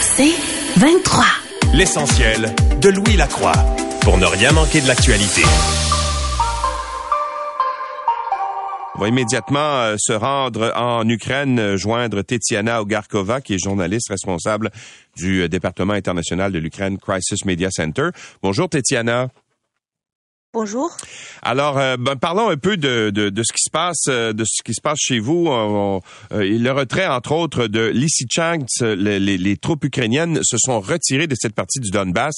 C'est 23. L'essentiel de Louis Lacroix pour ne rien manquer de l'actualité. On va immédiatement euh, se rendre en Ukraine, euh, joindre Tetiana Ogarkova, qui est journaliste responsable du euh, département international de l'Ukraine Crisis Media Center. Bonjour Tetiana. Bonjour. Alors, ben, parlons un peu de, de, ce qui se passe, de ce qui se passe chez vous. le retrait, entre autres, de Lysychansk, les, les, troupes ukrainiennes se sont retirées de cette partie du Donbass.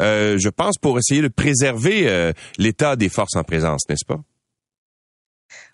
je pense pour essayer de préserver l'état des forces en présence, n'est-ce pas?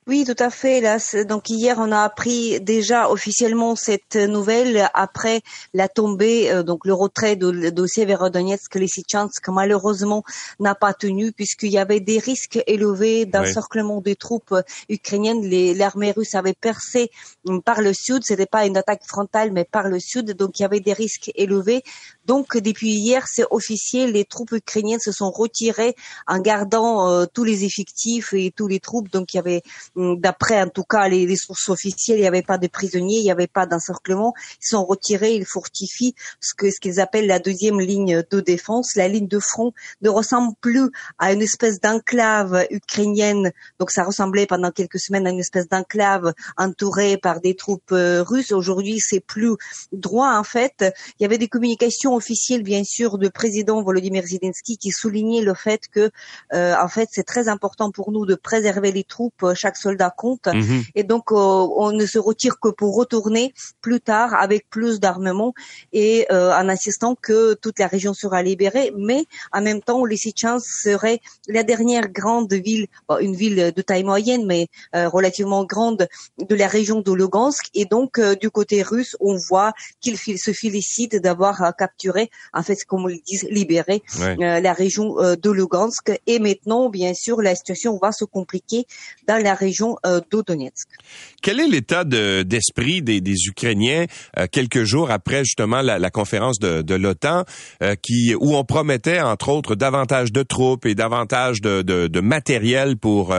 Oui, tout à fait. Là, donc hier, on a appris déjà officiellement cette nouvelle après la tombée, euh, donc le retrait de dossier Verodonetsk, Lysychansk, malheureusement n'a pas tenu puisqu'il y avait des risques élevés d'encerclement des troupes ukrainiennes. L'armée russe avait percé hum, par le sud. C'était pas une attaque frontale, mais par le sud. Donc il y avait des risques élevés. Donc depuis hier, c'est officiel. Les troupes ukrainiennes se sont retirées en gardant euh, tous les effectifs et tous les troupes. Donc il y avait d'après en tout cas les, sources officielles, il n'y avait pas de prisonniers, il n'y avait pas d'encerclement. Ils sont retirés, ils fortifient ce que ce qu'ils appellent la deuxième ligne de défense. La ligne de front ne ressemble plus à une espèce d'enclave ukrainienne. Donc ça ressemblait pendant quelques semaines à une espèce d'enclave entourée par des troupes euh, russes. Aujourd'hui, c'est plus droit en fait. Il y avait des communications officielles bien sûr du président Volodymyr Zelensky qui soulignait le fait que euh, en fait c'est très important pour nous de préserver les troupes chaque soldats compte. Mhm. Et donc, euh, on ne se retire que pour retourner plus tard avec plus d'armement et euh, en insistant que toute la région sera libérée. Mais en même temps, Lysychansk serait la dernière grande ville, une ville de taille moyenne, mais euh, relativement grande de la région de Lugansk. Et donc, du côté russe, on voit qu'il se félicite d'avoir capturé, en fait, comme on le dit, libéré la région de Lugansk. Et maintenant, bien sûr, la situation va se compliquer dans la région euh, Quel est l'état d'esprit des, Ukrainiens euh, quelques jours après justement la, conférence de, l'OTAN, euh, qui où on promettait entre autres davantage de troupes et davantage de, matériel pour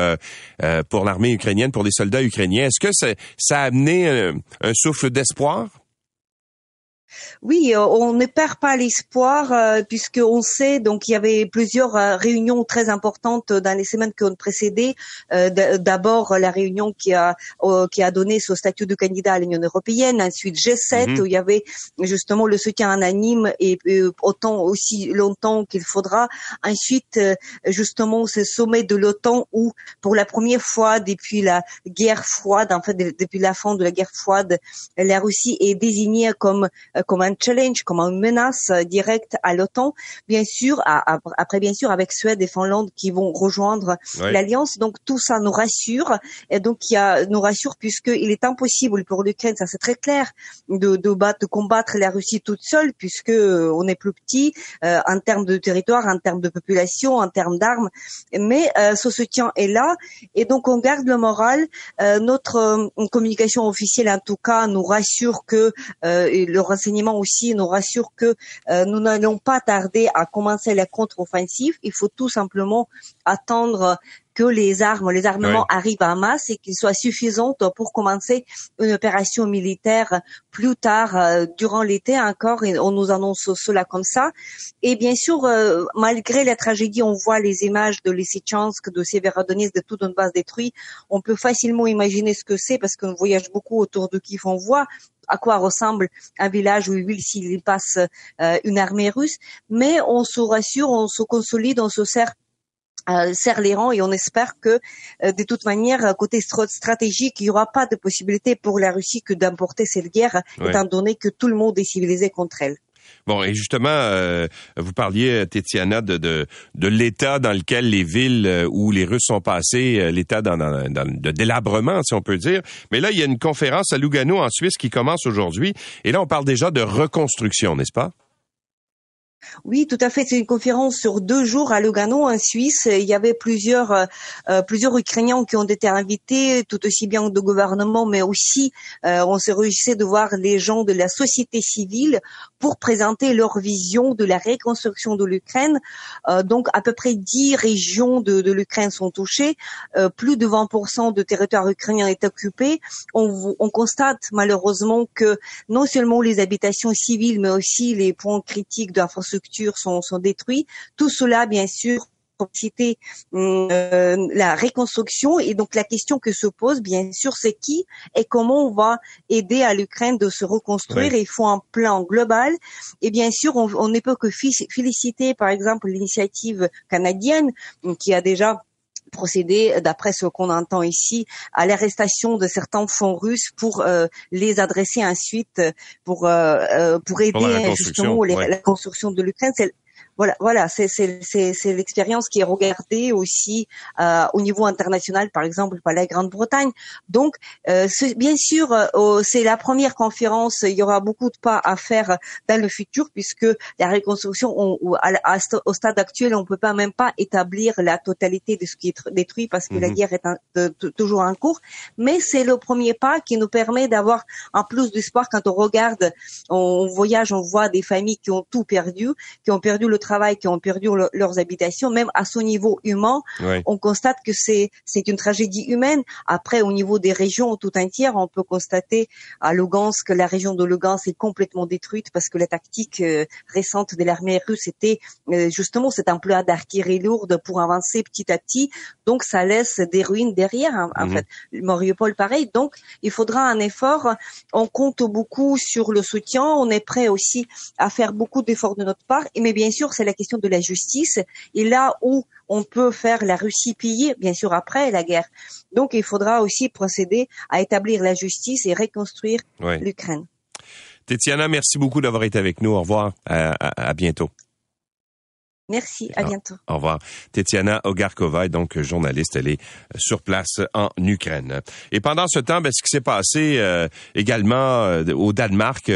pour l'armée ukrainienne, pour les soldats ukrainiens? Est-ce que ça a amené un souffle d'espoir? Oui, euh, on ne perd pas l'espoir euh, puisque on sait donc il y avait plusieurs euh, réunions très importantes dans les semaines qui ont précédé. D'abord la réunion qui a qui a donné ce statut de candidat à l'Union européenne, ensuite G7 mhm. où il y avait justement le soutien unanime et, autant aussi longtemps qu'il faudra. Ensuite justement ce sommet de l'OTAN où pour la première fois depuis la guerre froide, en fait depuis la fin de la guerre froide, la Russie est désignée comme comme un challenge, comme une menace directe à l'OTAN. Bien sûr, après bien sûr avec Suède et Finlande qui vont rejoindre l'alliance. Donc tout ça nous rassure et donc il y a nous rassure puisqu'il est impossible pour l'Ukraine, ça c'est très clair, de, de, battre, de combattre la Russie toute seule puisque euh, on est plus petit euh, en termes de territoire, en termes de population, en termes d'armes. Mais euh, ce soutien est là et donc on garde le moral. notre communication officielle en tout cas nous rassure que le renseignement aussi nous rassure que euh, nous n'allons pas tarder à commencer la contre-offensive. Il faut tout simplement attendre que les armes, les armements arrivent en masse et qu'ils soient suffisants pour commencer une opération militaire plus tard euh, durant l'été encore. Et on nous annonce cela comme ça. Et bien sûr, euh, malgré la tragédie, on voit les images de Lysychansk, de Severodonetsk, de toute une base détruite. On peut facilement imaginer ce que c'est parce qu'on voyage beaucoup autour de Kiev. On voit à quoi ressemble un village ou une ville s'il passe euh, une armée russe. Mais on se rassure, on se consolide, on se sert euh, serre les rangs et on espère que euh, de toute manière côté stratégique il n'y aura pas de possibilité pour la Russie que d'importer cette guerre étant donné que tout le monde est civilisé contre elle. Bon, et justement, euh, vous parliez, Tétiana, de, de, de l'état dans lequel les villes où les Russes sont passés, l'état dans, dans, dans, de délabrement, si on peut dire. Mais là, il y a une conférence à Lugano, en Suisse, qui commence aujourd'hui. Et là, on parle déjà de reconstruction, n'est-ce pas? Oui, tout à fait. C'est une conférence sur deux jours à Lugano, en Suisse. Il y avait plusieurs euh, euh, plusieurs Ukrainiens qui ont été invités, tout aussi bien de gouvernement, mais aussi euh, on se réjouissait de voir les gens de la société civile pour présenter leur vision de la reconstruction de l'Ukraine. donc, à peu près dix régions de, de l'Ukraine sont touchées. plus de 20% de territoire ukrainien est occupé. On, on constate malheureusement que non seulement les habitations civiles, mais aussi les points critiques d'infrastructure sont, sont détruits. Tout cela, bien sûr, euh, la reconstruction. Et donc la question que se pose, bien sûr, c'est qui et comment on va aider à l'Ukraine de se reconstruire. il faut un plan global. Et bien sûr, on, on ne peut que féliciter, par exemple, l'initiative canadienne qui a déjà procédé, d'après ce qu'on entend ici, à l'arrestation de certains fonds russes pour euh, les adresser ensuite pour euh, pour aider justement la construction de l'Ukraine voilà, voilà, c'est c'est l'expérience qui est regardée aussi euh, au niveau international, par exemple par la Grande-Bretagne. Donc, euh, bien sûr, euh, c'est la première conférence. Il y aura beaucoup de pas à faire dans le futur puisque la reconstruction, on, au stade actuel, on peut pas même pas établir la totalité de ce qui est détruit parce que la mhm. guerre est toujours en cours. Mais c'est le premier pas qui nous permet d'avoir un plus d'espoir quand on regarde, on voyage, on voit des familles qui ont tout perdu, qui ont perdu le travail, qui ont perdu leurs habitations, même à son niveau humain, on constate que c'est c'est une tragédie humaine. Après, au niveau des régions tout entières, on peut constater à Lugansk que la région de Lugansk est complètement détruite parce que la tactique euh, récente de l'armée russe était euh, justement cet emploi d'artillerie lourde pour avancer petit à petit. Donc, ça laisse des ruines derrière. Hein, en, mhm. fait, Mariupol, pareil. Donc, il faudra un effort. On compte beaucoup sur le soutien. On est prêt aussi à faire beaucoup d'efforts de notre part. Mais bien sûr, c'est la question de la justice. Et là où on peut faire la Russie piller, bien sûr, après la guerre. Donc, il faudra aussi procéder à établir la justice et reconstruire l'Ukraine. Tétiana, merci beaucoup d'avoir été avec nous. Au revoir. à bientôt. Merci, à bientôt. Au revoir. Tetiana Ogarkova est donc journaliste, elle est euh, sur place en Ukraine. Et pendant ce temps, ben, ce qui s'est passé euh, également euh, au Danemark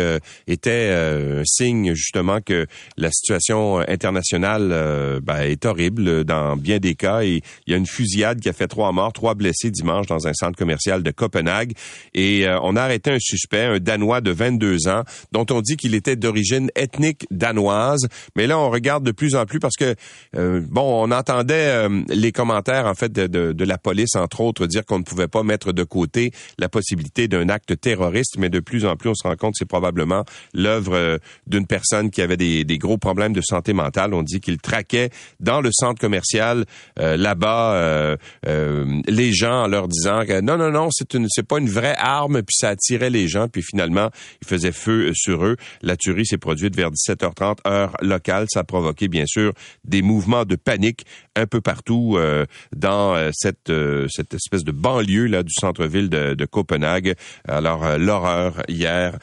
était un signe justement que la situation internationale ben, est horrible dans bien des cas. Et il y a une fusillade qui a fait trois morts, trois blessés dimanche dans un centre commercial de Copenhague. Et on a arrêté un suspect, un Danois de 22 ans, dont on dit qu'il était d'origine ethnique danoise. Mais là, on regarde de plus en plus parce que euh, bon, on entendait euh, les commentaires en fait de, de, de, la police entre autres dire qu'on ne pouvait pas mettre de côté la possibilité d'un acte terroriste, mais de plus en plus on se rend compte que c'est probablement l'œuvre euh, d'une personne qui avait des, des, gros problèmes de santé mentale. On dit qu'il traquait dans le centre commercial là-bas les gens en leur disant que non non non c'est une c'est pas une vraie arme puis ça attirait les gens puis finalement il faisait feu sur eux. La tuerie s'est produite vers 17h30 heure locale. Ça a provoqué bien sûr des mouvements de panique un peu partout euh, dans euh, cette euh, cette espèce de banlieue là du centre-ville de, de, Copenhague. Alors l'horreur hier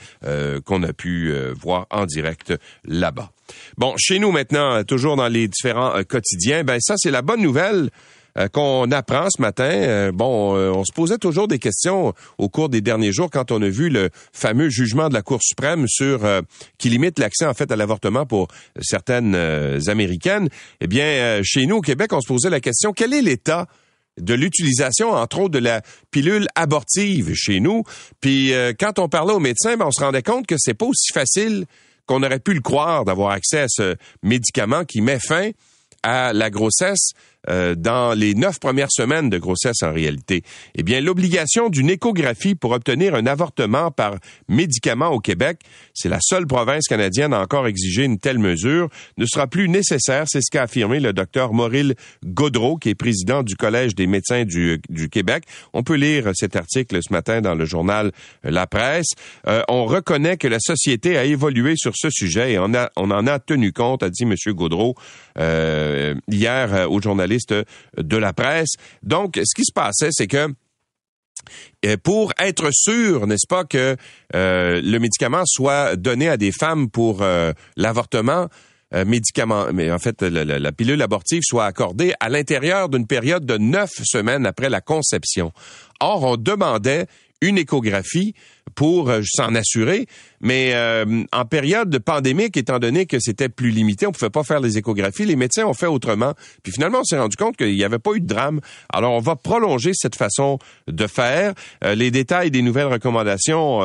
qu'on a pu voir en direct là-bas. Bon, chez nous maintenant, toujours dans les différents quotidiens, ben ça c'est la bonne nouvelle. Euh, qu'on apprend ce matin. Euh, bon, euh, on se posait toujours des questions au cours des derniers jours quand on a vu le fameux jugement de la Cour suprême sur qui limite l'accès en fait à l'avortement pour certaines américaines. Eh bien, chez nous au Québec, on se posait la question quel est l'état de l'utilisation, entre autres, de la pilule abortive chez nous? Puis quand on parlait aux médecins, ben, on se rendait compte que c'est pas aussi facile qu'on aurait pu le croire d'avoir accès à ce médicament qui met fin à la grossesse euh, dans les neuf premières semaines de grossesse en réalité. Eh bien, l'obligation d'une échographie pour obtenir un avortement par médicament au Québec, c'est la seule province canadienne à encore exiger une telle mesure, ne sera plus nécessaire. C'est ce qu'a affirmé le docteur Mauril Gaudreau, qui est président du Collège des médecins du, Québec. On peut lire cet article ce matin dans le journal La Presse. Euh, on reconnaît que la société a évolué sur ce sujet et on, a, on en a tenu compte, a dit M. Gaudreau euh, hier au journaliste de la presse. Donc, ce qui se passait, c'est que euh, pour être sûr, n'est-ce pas, que euh, le médicament soit donné à des femmes pour euh, l'avortement, médicament, mais en fait, la, pilule abortive soit accordée à l'intérieur d'une période de neuf semaines après la conception. Or, on demandait une échographie pour euh, s'en assurer. Mais euh, en période de pandémique, étant donné que c'était plus limité, on pouvait pas faire les échographies, les médecins ont fait autrement. Puis finalement, on s'est rendu compte qu'il n'y avait pas eu de drame. Alors, on va prolonger cette façon de faire. Euh, les détails des nouvelles recommandations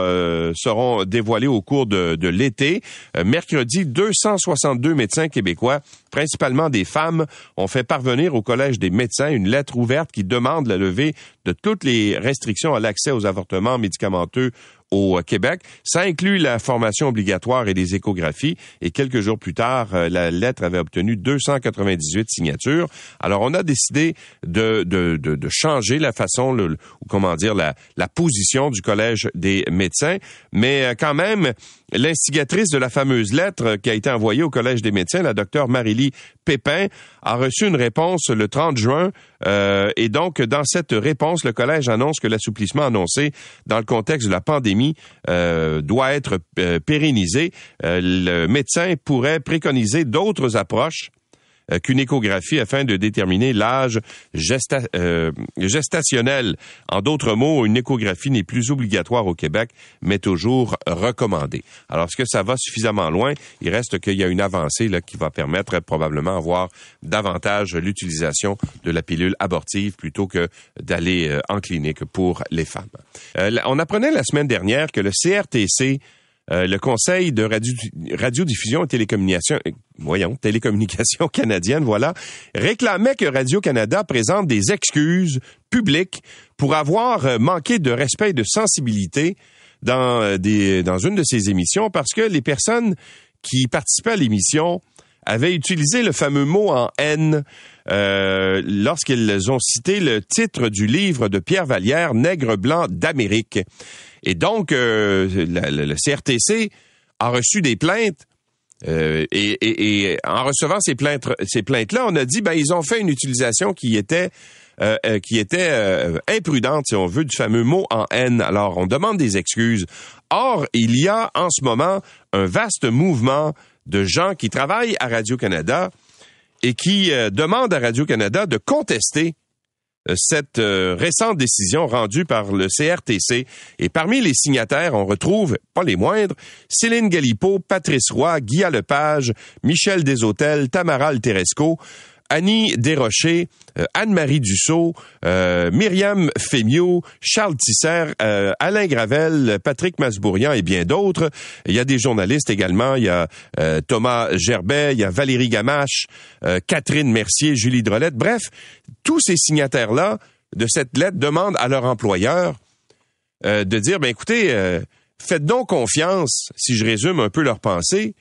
seront dévoilés au cours de, de l'été. mercredi, 262 médecins québécois, principalement des femmes, ont fait parvenir au Collège des médecins une lettre ouverte qui demande la levée de toutes les restrictions à l'accès aux avortements médicamenteux au Québec. Ça inclut la formation obligatoire et les échographies. Et quelques jours plus tard, euh, la lettre avait obtenu 298 signatures. Alors, on a décidé de, de, de, de changer la façon, le, comment dire, la, la position du Collège des médecins. Mais euh, quand même, l'instigatrice de la fameuse lettre qui a été envoyée au Collège des médecins, la docteure Marélie Pépin, a reçu une réponse le 30 juin. Euh, et donc, dans cette réponse, le Collège annonce que l'assouplissement annoncé dans le contexte de la pandémie euh, doit être euh, pérennisé. le médecin pourrait préconiser d'autres approches qu'une échographie afin de déterminer l'âge euh, gestationnel. En d'autres mots, une échographie n'est plus obligatoire au Québec, mais toujours recommandée. Alors, est-ce que ça va suffisamment loin? Il reste qu'il y a une avancée là, qui va permettre probablement avoir davantage l'utilisation de la pilule abortive plutôt que d'aller euh, en clinique pour les femmes. on apprenait la semaine dernière que le CRTC euh, le Conseil de radio, radiodiffusion et télécommunication, euh, voyons, télécommunication canadienne, voilà, réclamait que Radio-Canada présente des excuses publiques pour avoir euh, manqué de respect et de sensibilité dans, dans une de ses émissions parce que les personnes qui participaient à l'émission avaient utilisé le fameux mot en haine euh, lorsqu'ils ont cité le titre du livre de Pierre Vallière, Nègre blanc d'Amérique. Et donc, euh, le, CRTC a reçu des plaintes. Euh, et, en recevant ces plaintes, ces plaintes-là, on a dit, ben ils ont fait une utilisation qui était qui était imprudente, si on veut, du fameux mot en haine. Alors, on demande des excuses. Or, il y a en ce moment un vaste mouvement de gens qui travaillent à Radio-Canada et qui demandent à Radio-Canada de contester euh, cette euh, récente décision rendue par le CRTC. Et parmi les signataires, on retrouve, pas les moindres, Céline Galipo, Patrice Roy, Guy Lepage, Michel Deshôtels, Tamara Alteresco, Annie Desrochers, euh, Anne-Marie Dussault, euh, Myriam Fémiot, Charles Tisser, euh, Alain Gravel, Patrick Masbourian et bien d'autres. Il y a des journalistes également. Il y a Thomas Gerbet, il y a Valérie Gamache, Catherine Mercier, Julie Drolette. Bref, tous ces signataires-là de cette lettre demandent à leur employeur de dire, ben écoutez, faites donc confiance, si je résume un peu leur pensée,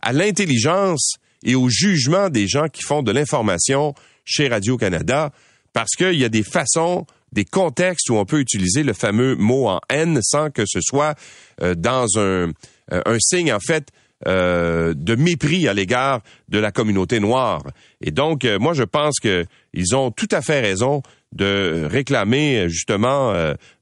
à l'intelligence et au jugement des gens qui font de l'information chez Radio-Canada, parce qu'il y a des façons, des contextes où on peut utiliser le fameux mot en haine sans que ce soit euh, dans un, euh, un signe, en fait, euh, de mépris à l'égard de la communauté noire. Et donc, moi, je pense qu'ils ont tout à fait raison de réclamer justement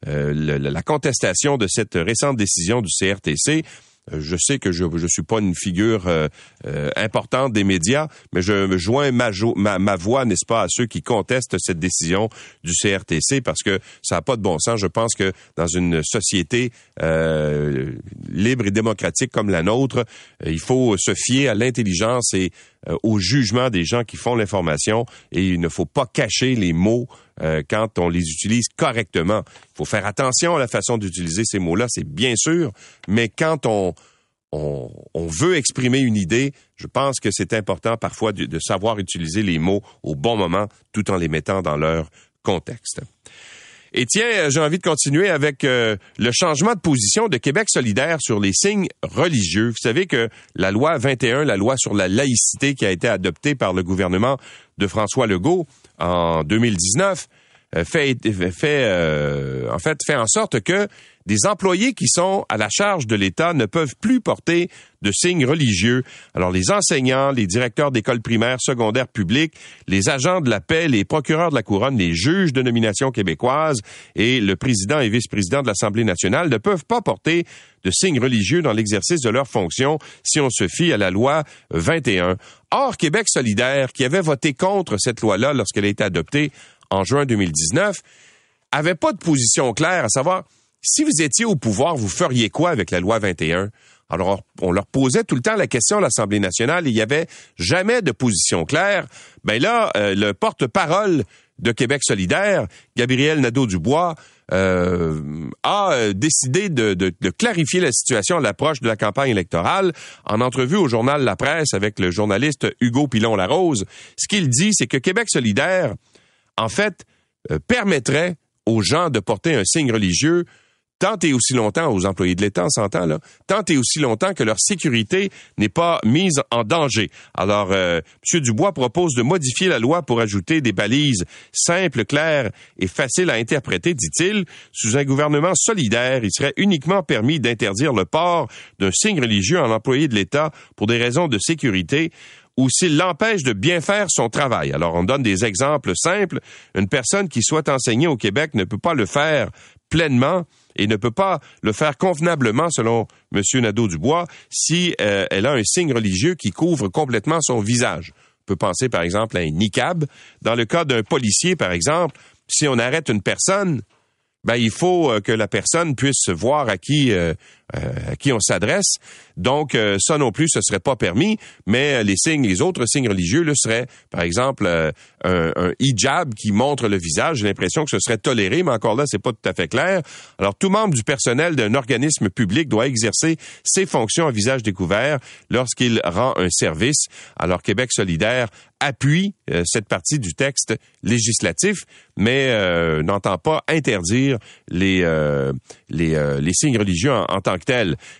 la contestation de cette récente décision du CRTC euh, je sais que je ne suis pas une figure euh, euh, importante des médias, mais je joins ma, ma, voix, n'est-ce pas, à ceux qui contestent cette décision du CRTC parce que ça n'a pas de bon sens. Je pense que dans une société libre et démocratique comme la nôtre, il faut se fier à l'intelligence et au jugement des gens qui font l'information et il ne faut pas cacher les mots quand on les utilise correctement. Il faut faire attention à la façon d'utiliser ces mots-là, c'est bien sûr, mais quand on on, veut exprimer une idée, je pense que c'est important parfois de, savoir utiliser les mots au bon moment tout en les mettant dans leur contexte. Et tiens, j'ai envie de continuer avec euh, le changement de position de Québec solidaire sur les signes religieux. Vous savez que la loi 21, la loi sur la laïcité qui a été adoptée par le gouvernement de François Legault en 2019, euh, fait, fait euh, en fait fait en sorte que des employés qui sont à la charge de l'État ne peuvent plus porter de signes religieux. Alors les enseignants, les directeurs d'écoles primaires, secondaires publiques, les agents de la paix, les procureurs de la couronne, les juges de nomination québécoise et le président et vice-président de l'Assemblée nationale ne peuvent pas porter de signes religieux dans l'exercice de leurs fonctions si on se fie à la loi 21. Or, Québec solidaire, qui avait voté contre cette loi-là lorsqu'elle a été adoptée en juin 2019, avait pas de position claire, à savoir si vous étiez au pouvoir, vous feriez quoi avec la loi 21? Alors, on leur posait tout le temps la question à l'Assemblée nationale il n'y avait jamais de position claire. Ben là, euh, le porte-parole de Québec solidaire, Gabriel Nadeau-Dubois, euh, a décidé de, de, clarifier la situation à l'approche de la campagne électorale. En entrevue au journal La Presse avec le journaliste Hugo Pilon-Larose, ce qu'il dit, c'est que Québec solidaire, en fait, euh, permettrait aux gens de porter un signe religieux tant et aussi longtemps, aux employés de l'État, on s'entend là, tant et aussi longtemps que leur sécurité n'est pas mise en danger. Alors, euh, M. Dubois propose de modifier la loi pour ajouter des balises simples, claires et faciles à interpréter, dit-il. Sous un gouvernement solidaire, il serait uniquement permis d'interdire le port d'un signe religieux en employé de l'État pour des raisons de sécurité ou s'il l'empêche de bien faire son travail. Alors, on donne des exemples simples. Une personne qui souhaite enseigner au Québec ne peut pas le faire pleinement et ne peut pas le faire convenablement, selon M. Nadeau-Dubois, si euh, elle a un signe religieux qui couvre complètement son visage. On peut penser, par exemple, à un niqab. Dans le cas d'un policier, par exemple, si on arrête une personne, ben, il faut euh, que la personne puisse voir à qui euh, euh, à qui on s'adresse. Donc, ça non plus, ce serait pas permis, mais les signes, les autres signes religieux, le seraient, par exemple, un, un, hijab qui montre le visage. J'ai l'impression que ce serait toléré, mais encore là, c'est pas tout à fait clair. Alors, tout membre du personnel d'un organisme public doit exercer ses fonctions à visage découvert lorsqu'il rend un service. Alors, Québec solidaire appuie cette partie du texte législatif, mais n'entend pas interdire les les, les signes religieux en, tant que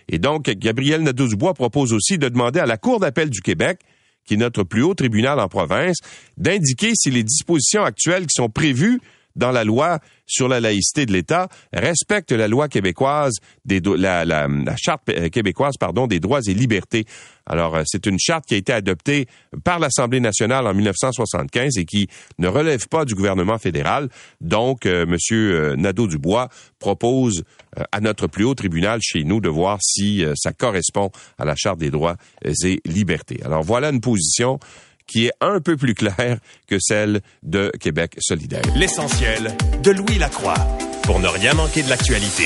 et donc, Gabriel Nadeau-Dubois propose aussi de demander à la Cour d'appel du Québec qui est notre plus haut tribunal en province, d'indiquer si les dispositions actuelles qui sont prévues dans la loi sur la laïcité de l'État respecte la loi québécoise des la, la, charte euh, québécoise pardon des droits et libertés. Alors euh, c'est une charte qui a été adoptée par l'Assemblée nationale en 1975 et qui ne relève pas du gouvernement fédéral. Donc euh, monsieur Nadeau Dubois propose à notre plus haut tribunal chez nous de voir si ça correspond à la charte des droits et libertés. Alors voilà une position qui est un peu plus claire que celle de Québec solidaire. L'essentiel de Louis Lacroix pour ne rien manquer de l'actualité.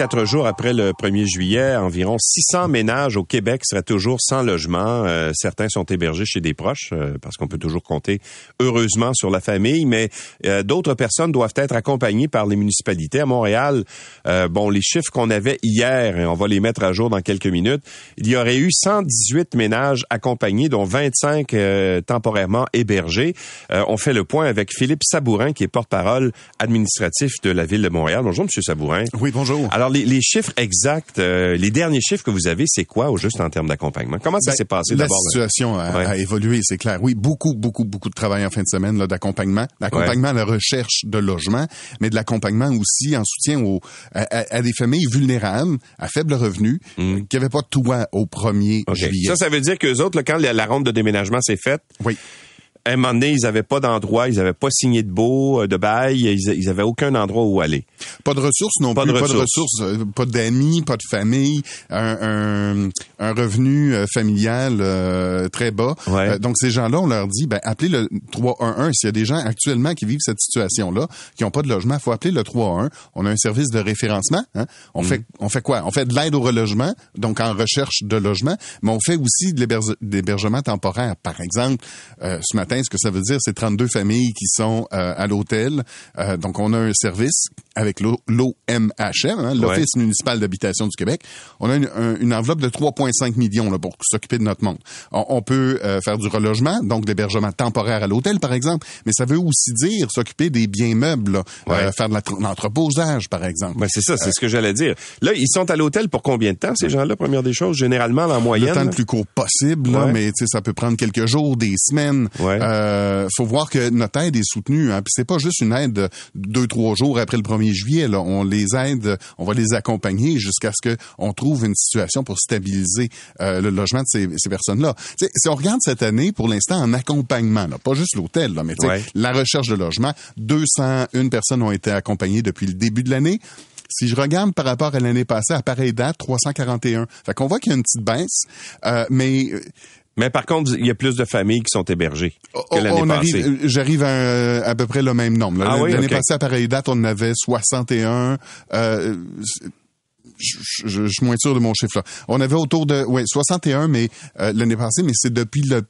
Quatre jours après le 1er juillet, environ 600 ménages au Québec seraient toujours sans logement. Euh, certains sont hébergés chez des proches euh, parce qu'on peut toujours compter heureusement sur la famille, mais euh, d'autres personnes doivent être accompagnées par les municipalités. À Montréal, bon, les chiffres qu'on avait hier, et on va les mettre à jour dans quelques minutes, il y aurait eu 118 ménages accompagnés, dont 25 temporairement hébergés. on fait le point avec Philippe Sabourin, qui est porte-parole administratif de la ville de Montréal. Bonjour, Monsieur Sabourin. Oui, bonjour. Alors, les, chiffres exacts, euh, les derniers chiffres que vous avez, c'est quoi au juste en termes d'accompagnement? Comment ça ben, s'est passé d'abord? La situation a, évolué, c'est clair. Oui, beaucoup, beaucoup, beaucoup de travail en fin de semaine d'accompagnement. D'accompagnement à la recherche de logement, mais de l'accompagnement aussi en soutien aux, à, des familles vulnérables, à faible revenu, mm. qui n'avaient pas de toit au 1er juillet. Ça, ça veut dire que autres, quand la, la ronde de déménagement s'est faite, oui à un moment donné, ils n'avaient pas d'endroit, ils n'avaient pas signé de beau, euh, de bail, ils, n'avaient aucun endroit où aller. Pas de ressources non plus, pas de ressources, euh, pas d'amis, pas de famille, un, un, revenu euh, familial très bas. donc ces gens-là, on leur dit, ben appelez le 311. S'il y a des gens actuellement qui vivent cette situation-là, qui n'ont pas de logement, il faut appeler le 311. On a un service de référencement. Hein. On mm. fait on fait quoi? On fait de l'aide au relogement, donc en recherche de logement, mais on fait aussi de l'hébergement temporaire. Par exemple, ce matin ce que ça veut dire, c'est 32 familles qui sont euh, à l'hôtel. Euh, donc, on a un service avec l'OMHM, hein, l'Office municipal d'habitation du Québec. On a une, enveloppe de 3,5 millions là, pour s'occuper de notre monde. On, peut euh, faire du relogement, donc d'hébergement temporaire à l'hôtel, par exemple, mais ça veut aussi dire s'occuper des biens meubles, faire de l'entreposage, par exemple. Ben, c'est ça, c'est ce que j'allais dire. Là, ils sont à l'hôtel pour combien de temps, ces gens-là, première des choses? Généralement, en moyenne? Le temps le plus court possible, mais ça peut prendre quelques jours, des semaines. Euh, faut voir que notre aide est soutenue. Hein, puis c'est pas juste une aide de deux trois jours après le 1er juillet. Là. On les aide, on va les accompagner jusqu'à ce qu'on trouve une situation pour stabiliser euh, le logement de ces, ces personnes-là. si on regarde cette année, pour l'instant, en accompagnement, là, pas juste l'hôtel, là, mais la recherche de logement, 201 personnes ont été accompagnées depuis le début de l'année. Si je regarde par rapport à l'année passée, à pareille date, 341. Fait qu'on voit qu'il y a une petite baisse, euh, mais mais par contre, il y a plus de familles qui sont hébergées que l'année passée. J'arrive à, à, peu près le même nombre. Ah l'année passée, à pareille date, on en avait 61. Euh, je, je, suis moins sûr de mon chiffre là. On avait autour de ouais 61 mais euh, l'année passée mais c'est depuis le,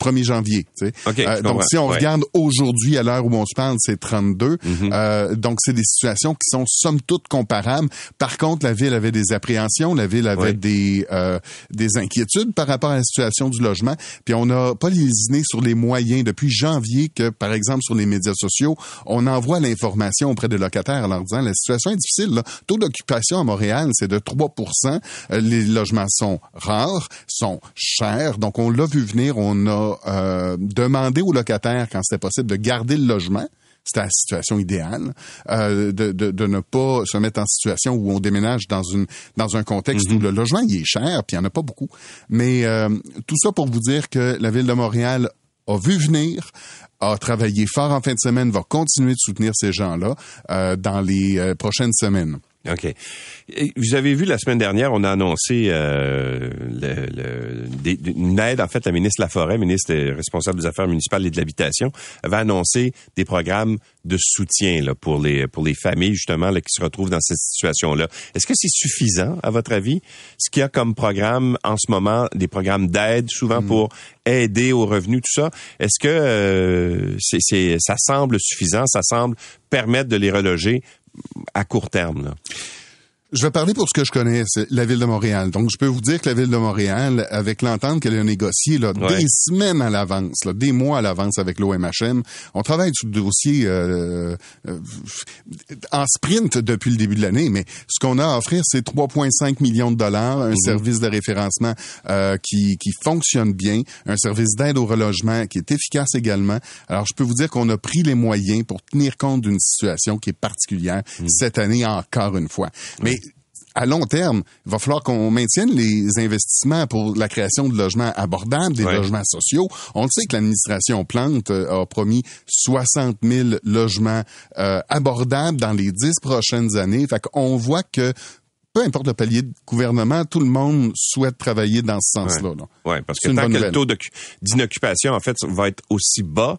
1er janvier, tu sais. Euh, donc si on regarde aujourd'hui à l'heure où on se parle, c'est 32. Mhm. euh, donc c'est des situations qui sont somme toute comparables. Par contre, la ville avait des appréhensions, la ville avait des euh, des inquiétudes par rapport à la situation du logement, puis on n'a pas lésiné sur les moyens depuis janvier que par exemple sur les médias sociaux, on envoie l'information auprès des locataires en leur disant la situation est difficile là. taux d'occupation à Montréal c'est de 3% euh, Les logements sont rares, sont chers. Donc, on l'a vu venir. On a euh, demandé aux locataires, quand c'était possible, de garder le logement c'était la situation idéale, euh, de, de, ne pas se mettre en situation où on déménage dans une dans un contexte où mm-hmm. le logement il est cher, puis il n'y en a pas beaucoup. Mais tout ça pour vous dire que la ville de Montréal a vu venir, a travaillé fort en fin de semaine, va continuer de soutenir ces gens-là dans les prochaines semaines. OK. vous avez vu la semaine dernière, on a annoncé euh, le, une aide. En fait, la ministre Laforêt, ministre responsable des Affaires municipales et de l'habitation, avait annoncé des programmes de soutien là, pour les pour les familles justement là, qui se retrouvent dans cette situation-là. Est-ce que c'est suffisant, à votre avis, ce qu'il y a comme programme en ce moment, des programmes d'aide, souvent hmm. pour aider aux revenus, tout ça Est-ce que euh, c'est ça semble suffisant Ça semble permettre de les reloger à court terme. Je vais parler pour ce que je connais, c'est la ville de Montréal. Donc, je peux vous dire que la ville de Montréal, avec l'entente qu'elle a négociée là, des semaines à l'avance, des mois à l'avance avec l'OMHM, on travaille sur le dossier euh, euh, en sprint depuis le début de l'année, mais ce qu'on a à offrir, c'est 3,5 millions de dollars, un mhm. service de référencement euh, qui, qui fonctionne bien, un service d'aide au relogement qui est efficace également. Alors, je peux vous dire qu'on a pris les moyens pour tenir compte d'une situation qui est particulière mhm. cette année encore une fois. Mais à long terme, il va falloir qu'on maintienne les investissements pour la création de logements abordables, des logements sociaux. On le sait que l'administration Plante euh, a promis 60 000 logements euh, abordables dans les dix prochaines années. Fait qu'on voit que peu importe le palier de gouvernement, tout le monde souhaite travailler dans ce sens-là. Oui, parce que tant que le taux d'inoccupation, en fait, va être aussi bas,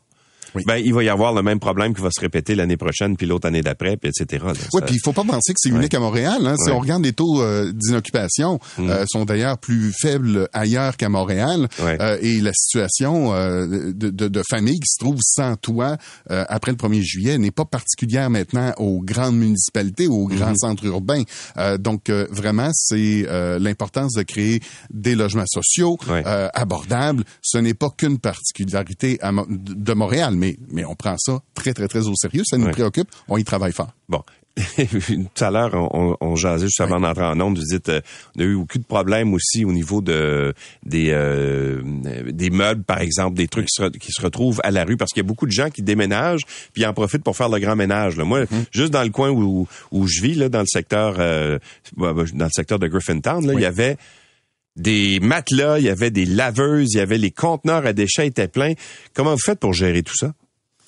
ben, il va y avoir le même problème qui va se répéter l'année prochaine, puis l'autre année d'après, puis etc. oui, puis il faut pas penser que c'est unique à Montréal. Hein. Si on regarde les taux euh, d'inoccupation, mm. euh, sont d'ailleurs plus faibles ailleurs qu'à Montréal. Euh, et la situation de, de, de, familles qui se trouvent sans toit après le 1er juillet n'est pas particulière maintenant aux grandes municipalités ou aux grands mm-hmm. centres urbains. donc, vraiment, c'est l'importance de créer des logements sociaux abordables. Ce n'est pas qu'une particularité de Montréal, mais, on prend ça très, très, très au sérieux. Ça nous préoccupe. On y travaille fort. Bon. Tout à l'heure, on, on jasait juste avant d'entrer en onde. Vous dites, euh, on a eu beaucoup de problèmes aussi au niveau de des euh, des meubles, par exemple, des trucs qui se, qui se, retrouvent à la rue parce qu'il y a beaucoup de gens qui déménagent puis en profitent pour faire le grand ménage. Là. Moi, mm-hmm. juste dans le coin où, où je vis, là, dans le secteur euh, dans le secteur de Griffintown, là, il y avait des matelas, il y avait des laveuses, il y avait les conteneurs à déchets étaient pleins. Comment vous faites pour gérer tout ça?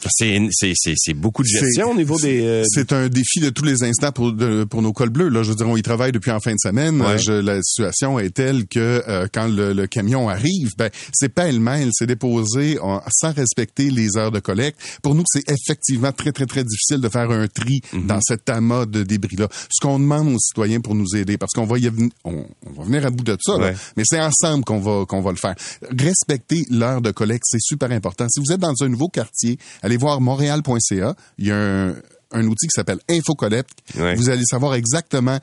C'est beaucoup de gestion au niveau des. Euh, c'est un défi de tous les instants pour pour nos cols bleus. Là, je veux dire, on y travaille depuis en fin de semaine. la situation est telle que euh, quand le, camion arrive, ben c'est pas elle-même, c'est déposé sans respecter les heures de collecte. Pour nous, c'est effectivement très très très difficile de faire un tri mhm. dans cet amas de débris là. Ce qu'on demande aux citoyens pour nous aider, parce qu'on va y on, va venir à bout de ça, mais c'est ensemble qu'on va qu'on va le faire. Respecter l'heure de collecte, c'est super important. Si vous êtes dans un nouveau quartier, allez voir montréal.ca. Il y a un, outil qui s'appelle InfoCollect. Vous allez savoir exactement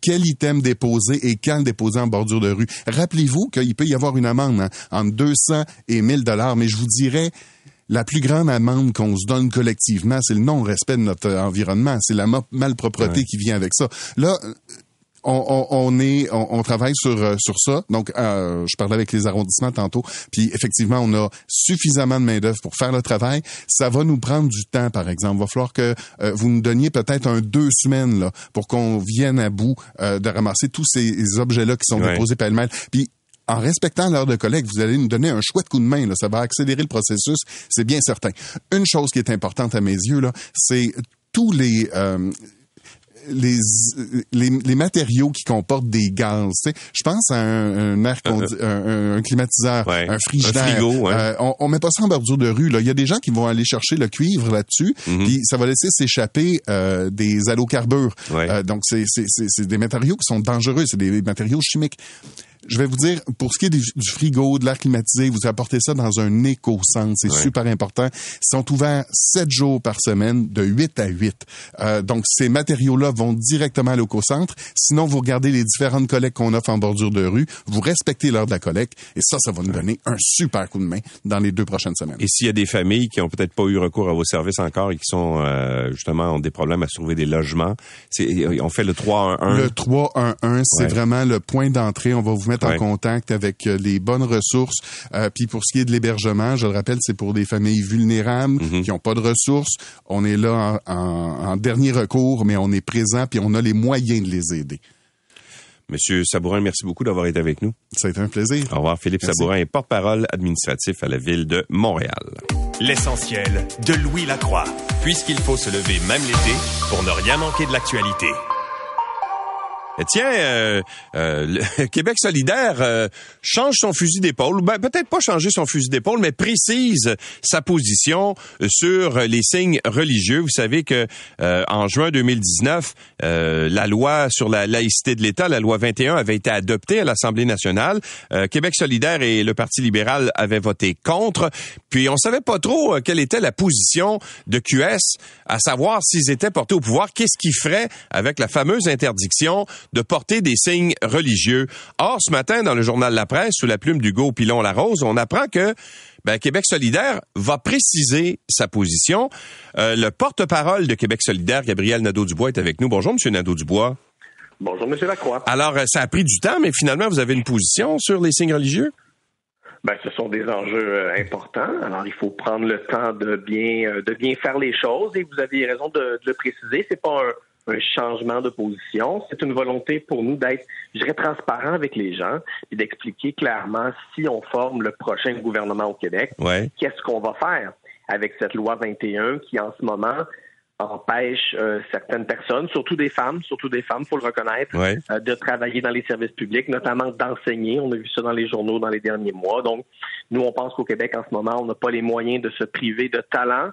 quel item déposer et quand le déposer en bordure de rue. Rappelez-vous qu'il peut y avoir une amende hein, entre 200 et 1000 dollars, mais je vous dirais la plus grande amende qu'on se donne collectivement, c'est le non-respect de notre environnement, c'est la malpropreté qui vient avec ça. Là, on, on, est, on, travaille sur euh, sur ça. Donc, euh, je parlais avec les arrondissements tantôt, puis effectivement, on a suffisamment de main d'œuvre pour faire le travail. Ça va nous prendre du temps, par exemple. Il va falloir que euh, vous nous donniez peut-être un deux semaines là pour qu'on vienne à bout de ramasser tous ces objets-là qui sont déposés pêle-mêle. Puis en respectant l'heure de collègue, vous allez nous donner un chouette coup de main. Là. Ça va accélérer le processus, c'est bien certain. Une chose qui est importante à mes yeux, là, c'est tous les les, les, matériaux qui comportent des gaz. Je pense à un, air un, climatiseur, un frigidaire. Euh, on, on met pas ça en bordure de rue. Là. Il y a des gens qui vont aller chercher le cuivre là-dessus, mm-hmm. puis ça va laisser s'échapper euh, des allocarbures. Euh, donc, c'est des matériaux qui sont dangereux. C'est des matériaux chimiques je vais vous dire, pour ce qui est du, frigo, de l'air climatisé, vous apportez ça dans un éco-centre. C'est super important. Ils sont ouverts sept jours par semaine, de 8 à 8. Euh, donc, ces matériaux-là vont directement à l'éco-centre. Sinon, vous regardez les différentes collectes qu'on offre en bordure de rue. Vous respectez l'heure de la collecte. Et ça, ça va nous donner un super coup de main dans les deux prochaines semaines. Et s'il y a des familles qui ont peut-être pas eu recours à vos services encore et qui sont, euh, justement, ont des problèmes à trouver des logements, on fait le 3-1-1. Le 3-1-1, c'est vraiment le point d'entrée. On va vous mettre en contact avec euh, les bonnes ressources. Euh, puis pour ce qui est de l'hébergement, je le rappelle, c'est pour des familles vulnérables mhm. qui n'ont pas de ressources. On est là en, dernier recours, mais on est présent puis on a les moyens de les aider. Monsieur Sabourin, merci beaucoup d'avoir été avec nous. Ça a été un plaisir. Au revoir. Philippe Sabourin est porte-parole administratif à la ville de Montréal. L'essentiel de Louis Lacroix, puisqu'il faut se lever même l'été pour ne rien manquer de l'actualité. Eh, tiens, euh, euh, Québec solidaire euh, change son fusil d'épaule, ben, peut-être pas changer son fusil d'épaule, mais précise sa position sur les signes religieux. Vous savez que en juin 2019, la loi sur la laïcité de l'État, la loi 21, avait été adoptée à l'Assemblée nationale. Québec solidaire et le Parti libéral avaient voté contre. Puis on savait pas trop quelle était la position de QS, à savoir s'ils étaient portés au pouvoir, qu'est-ce qu'ils feraient avec la fameuse interdiction de porter des signes religieux. Or, ce matin, dans le journal La Presse, sous la plume d'Hugo Pilon-Larose, on apprend que ben, Québec solidaire va préciser sa position. Euh, le porte-parole de Québec solidaire, Gabriel Nadeau-Dubois, est avec nous. Bonjour, Monsieur Nadeau-Dubois. Bonjour, Monsieur Lacroix. Alors, euh, ça a pris du temps, mais finalement, vous avez une position sur les signes religieux? Ben, ce sont des enjeux euh, importants. Alors, il faut prendre le temps de bien, de bien faire les choses. Et vous avez raison de, de le préciser. C'est pas un, un changement de position. C'est une volonté pour nous d'être, je dirais, transparent avec les gens et d'expliquer clairement si on forme le prochain gouvernement au Québec, qu'est-ce qu'on va faire avec cette loi 21 qui, en ce moment, empêche euh, certaines personnes, surtout des femmes, surtout des femmes, faut le reconnaître, euh, de travailler dans les services publics, notamment d'enseigner. On a vu ça dans les journaux dans les derniers mois. Donc, nous, on pense qu'au Québec, en ce moment, on n'a pas les moyens de se priver de talent,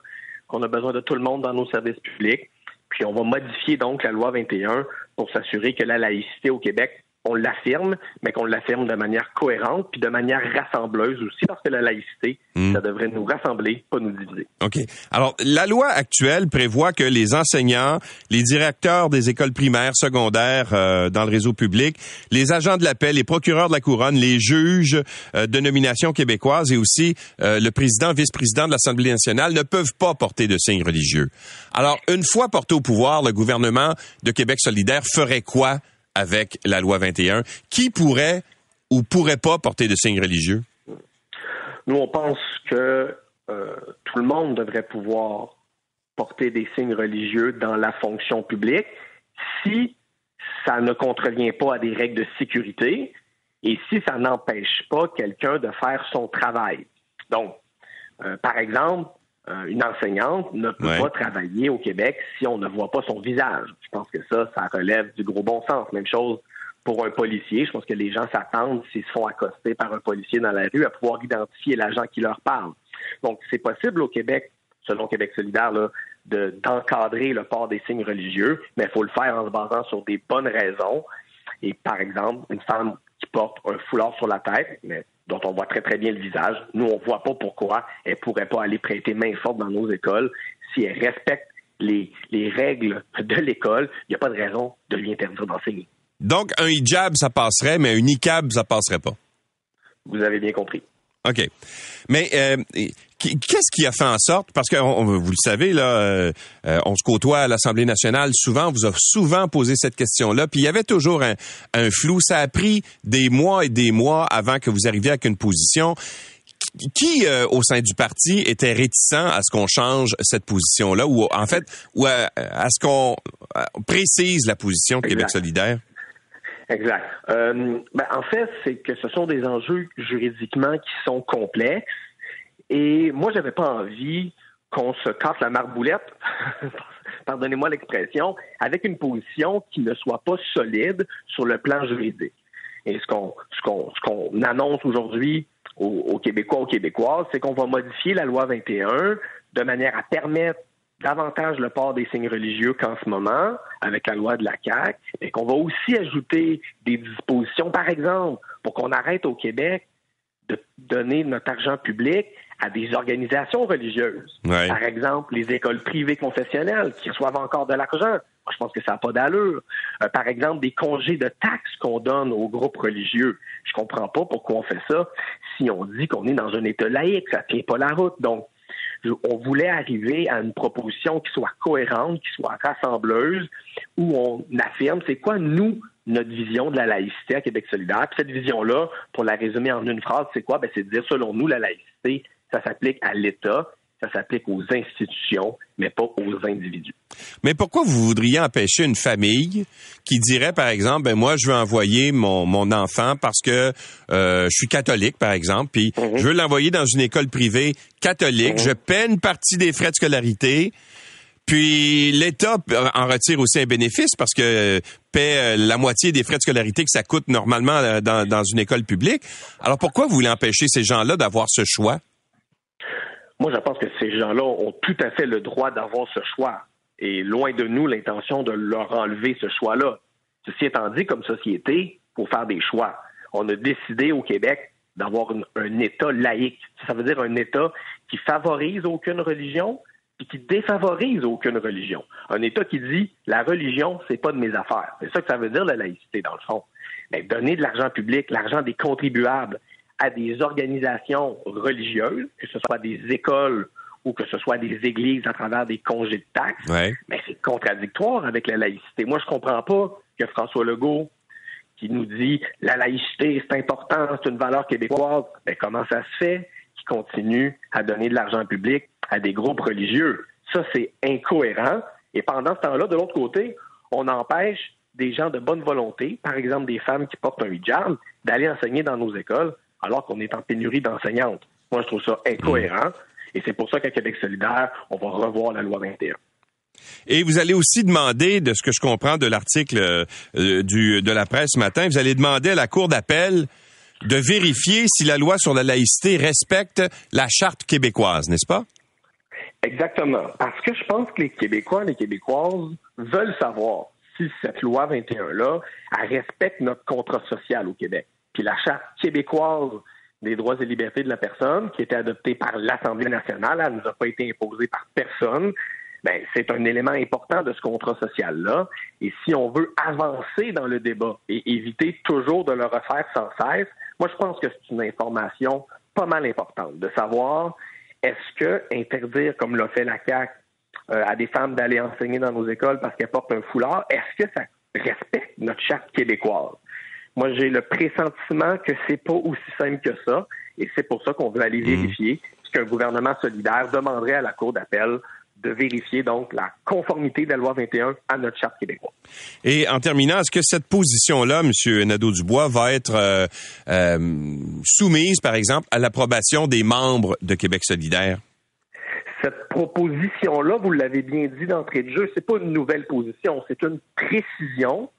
qu'on a besoin de tout le monde dans nos services publics. Puis on va modifier donc la loi 21 pour s'assurer que la laïcité au Québec on l'affirme, mais qu'on l'affirme de manière cohérente puis de manière rassembleuse aussi, parce que la laïcité, hmm. ça devrait nous rassembler, pas nous diviser. OK. Alors, la loi actuelle prévoit que les enseignants, les directeurs des écoles primaires, secondaires euh, dans le réseau public, les agents de la paix, les procureurs de la couronne, les juges euh, de nomination québécoise et aussi euh, le président, vice-président de l'Assemblée nationale ne peuvent pas porter de signes religieux. Alors, une fois porté au pouvoir, le gouvernement de Québec solidaire ferait quoi avec la loi 21. Qui pourrait ou pourrait pas porter de signes religieux? Nous, on pense que euh, tout le monde devrait pouvoir porter des signes religieux dans la fonction publique si ça ne contrevient pas à des règles de sécurité et si ça n'empêche pas quelqu'un de faire son travail. Donc, euh, par exemple, euh, une enseignante ne peut pas travailler au Québec si on ne voit pas son visage. Je pense que ça, ça relève du gros bon sens. Même chose pour un policier. Je pense que les gens s'attendent, s'ils se font accoster par un policier dans la rue, à pouvoir identifier l'agent qui leur parle. Donc, c'est possible au Québec, selon Québec solidaire, d'encadrer le port des signes religieux, mais il faut le faire en se basant sur des bonnes raisons. Et par exemple, une femme qui porte un foulard sur la tête, mais dont on voit très très bien le visage. Nous, on voit pas pourquoi elle pourrait pas aller prêter main forte dans nos écoles si elle respecte les, les règles de l'école. Il n'y a pas de raison de lui interdire d'enseigner. Donc, un hijab, ça passerait, mais un niqab, ça passerait pas. Vous avez bien compris. OK. Mais euh, qu'est-ce qui a fait en sorte, parce que vous le savez, là, euh, euh, on se côtoie à l'Assemblée nationale souvent, on vous a souvent posé cette question-là, puis il y avait toujours un, flou. Ça a pris des mois et des mois avant que vous arriviez avec une position. Qui, au sein du parti, était réticent à ce qu'on change cette position-là, ou en fait, ou à, ce qu'on précise la position de Québec solidaire? Exact. Euh, ben, en fait, c'est que ce sont des enjeux juridiquement qui sont complexes. Et moi, j'avais pas envie qu'on se casse la marboulette, pardonnez-moi l'expression, avec une position qui ne soit pas solide sur le plan juridique. Et ce qu'on ce qu'on ce qu'on annonce aujourd'hui aux, Québécois, aux Québécoises, c'est qu'on va modifier la loi 21 de manière à permettre davantage le port des signes religieux qu'en ce moment, avec la loi de la CAQ, et qu'on va aussi ajouter des dispositions, par exemple, pour qu'on arrête au Québec de donner notre argent public à des organisations religieuses. Par exemple, les écoles privées confessionnelles qui reçoivent encore de l'argent. Je pense que ça n'a pas d'allure. Euh, par exemple, des congés de taxes qu'on donne aux groupes religieux. Je comprends pas pourquoi on fait ça si on dit qu'on est dans un État laïque. Ça tient pas la route. Donc, on voulait arriver à une proposition qui soit cohérente, qui soit rassembleuse, où on affirme c'est quoi, nous, notre vision de la laïcité à Québec solidaire. Puis cette vision-là, pour la résumer en une phrase, c'est quoi? Ben, c'est de dire, selon nous, la laïcité, ça s'applique à l'État, ça s'applique aux institutions, mais pas aux individus. Mais pourquoi vous voudriez empêcher une famille qui dirait, par exemple, ben moi, je veux envoyer mon, mon enfant parce que euh, je suis catholique, par exemple, puis mhm. je veux l'envoyer dans une école privée catholique, mhm. je paie une partie des frais de scolarité, puis l'État en retire aussi un bénéfice parce que paie euh, la moitié des frais de scolarité que ça coûte normalement euh, dans, dans une école publique. Alors pourquoi vous voulez empêcher ces gens-là d'avoir ce choix? Moi, je pense que ces gens-là ont tout à fait le droit d'avoir ce choix. Et loin de nous l'intention de leur enlever ce choix-là. Ceci étant dit, comme société, pour faire des choix. On a décidé au Québec d'avoir un État laïque. Ça veut dire un État qui favorise aucune religion et qui défavorise aucune religion. Un État qui dit la religion, c'est pas de mes affaires. C'est ça que ça veut dire la laïcité, dans le fond. Mais donner de l'argent public, l'argent des contribuables, à des organisations religieuses, que ce soit des écoles ou que ce soit des églises à travers des congés de taxes, mais c'est contradictoire avec la laïcité. Moi, je comprends pas que François Legault, qui nous dit la laïcité, c'est important, c'est une valeur québécoise, mais comment ça se fait qu'il continue à donner de l'argent public à des groupes religieux? Ça, c'est incohérent. Et pendant ce temps-là, de l'autre côté, on empêche des gens de bonne volonté, par exemple des femmes qui portent un hijab, d'aller enseigner dans nos écoles alors qu'on est en pénurie d'enseignantes. Moi, je trouve ça incohérent. Et c'est pour ça qu'à Québec solidaire, on va revoir la loi 21. Et vous allez aussi demander, de ce que je comprends de l'article euh, de la presse ce matin, vous allez demander à la Cour d'appel de vérifier si la loi sur la laïcité respecte la charte québécoise, n'est-ce pas? Exactement. Parce que je pense que les Québécois et les Québécoises veulent savoir si cette loi 21-là, respecte notre contrat social au Québec. Puis la Charte québécoise des droits et libertés de la personne, qui a été adoptée par l'Assemblée nationale, elle ne nous a pas été imposée par personne. Ben, c'est un élément important de ce contrat social-là. Et si on veut avancer dans le débat et éviter toujours de le refaire sans cesse, moi, je pense que c'est une information pas mal importante de savoir est-ce que interdire, comme l'a fait la CAQ, euh, à des femmes d'aller enseigner dans nos écoles parce qu'elles portent un foulard, est-ce que ça respecte notre charte québécoise? Moi, j'ai le pressentiment que c'est pas aussi simple que ça, et c'est pour ça qu'on veut aller hmm. vérifier qu'un gouvernement solidaire demanderait à la Cour d'appel de vérifier donc la conformité de la loi 21 à notre charte québécoise. Et en terminant, est-ce que cette position-là, M. Nadeau-Dubois, va être euh, euh, soumise, par exemple, à l'approbation des membres de Québec solidaire? Cette proposition-là, vous l'avez bien dit d'entrée de jeu, c'est pas une nouvelle position, c'est une précision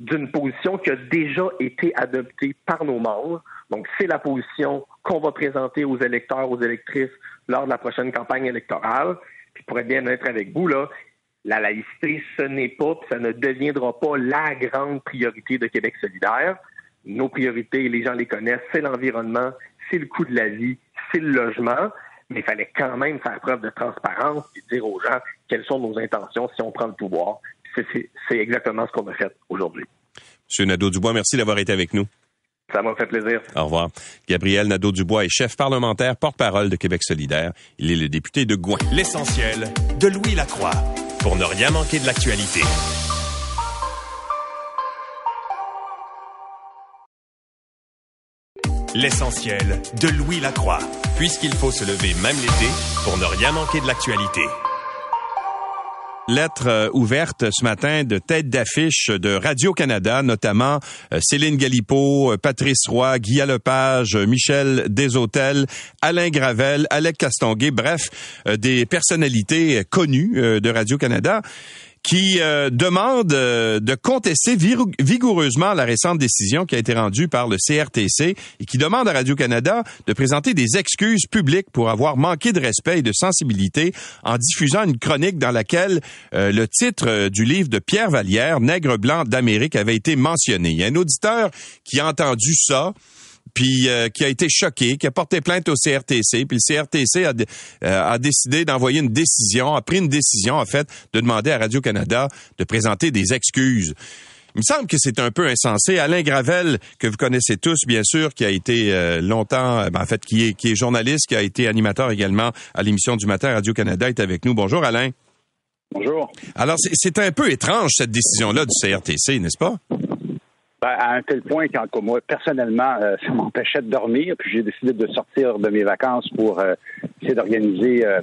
d'une position qui a déjà été adoptée par nos membres. Donc, c'est la position qu'on va présenter aux électeurs, aux électrices lors de la prochaine campagne électorale. Puis, pour être bien être avec vous, là, la laïcité, ce n'est pas, ça ne deviendra pas la grande priorité de Québec solidaire. Nos priorités, les gens les connaissent, c'est l'environnement, c'est le coût de la vie, c'est le logement. Mais il fallait quand même faire preuve de transparence et dire aux gens quelles sont nos intentions si on prend le pouvoir c'est exactement ce qu'on a fait aujourd'hui. Monsieur Nadeau-Dubois, merci d'avoir été avec nous. Ça m'a fait plaisir. Au revoir. Gabriel Nadeau-Dubois est chef parlementaire, porte-parole de Québec solidaire. Il est le député de Gouin. L'essentiel de Louis Lacroix pour ne rien manquer de l'actualité. L'essentiel de Louis Lacroix, puisqu'il faut se lever même l'été pour ne rien manquer de l'actualité. Lettre euh, ouverte ce matin de tête d'affiche de Radio-Canada, notamment euh, Céline Galipo, euh, Patrice Roy, Guy Lepage, Michel Deshôtels, Alain Gravel, Alec Castonguay, bref, des personnalités connues de Radio-Canada qui euh, demande euh, de contester vigoureusement la récente décision qui a été rendue par le CRTC et qui demande à Radio-Canada de présenter des excuses publiques pour avoir manqué de respect et de sensibilité en diffusant une chronique dans laquelle euh, le titre du livre de Pierre Vallière, Nègre blanc d'Amérique, avait été mentionné. Il y a un auditeur qui a entendu ça puis euh, qui a été choqué, qui a porté plainte au CRTC, puis le CRTC a, euh, a décidé d'envoyer une décision, a pris une décision en fait de demander à Radio Canada de présenter des excuses. Il me semble que c'est un peu insensé. Alain Gravel, que vous connaissez tous, bien sûr, qui a été euh, longtemps, ben, en fait, qui est, qui est journaliste, qui a été animateur également à l'émission du matin Radio-Canada, est avec nous. Bonjour, Alain. Bonjour. Alors, c'est un peu étrange, cette décision-là du CRTC, n'est-ce pas? Ben, à un tel point qu'en moi, personnellement, euh, ça m'empêchait de dormir, puis j'ai décidé de sortir de mes vacances pour euh, essayer d'organiser euh,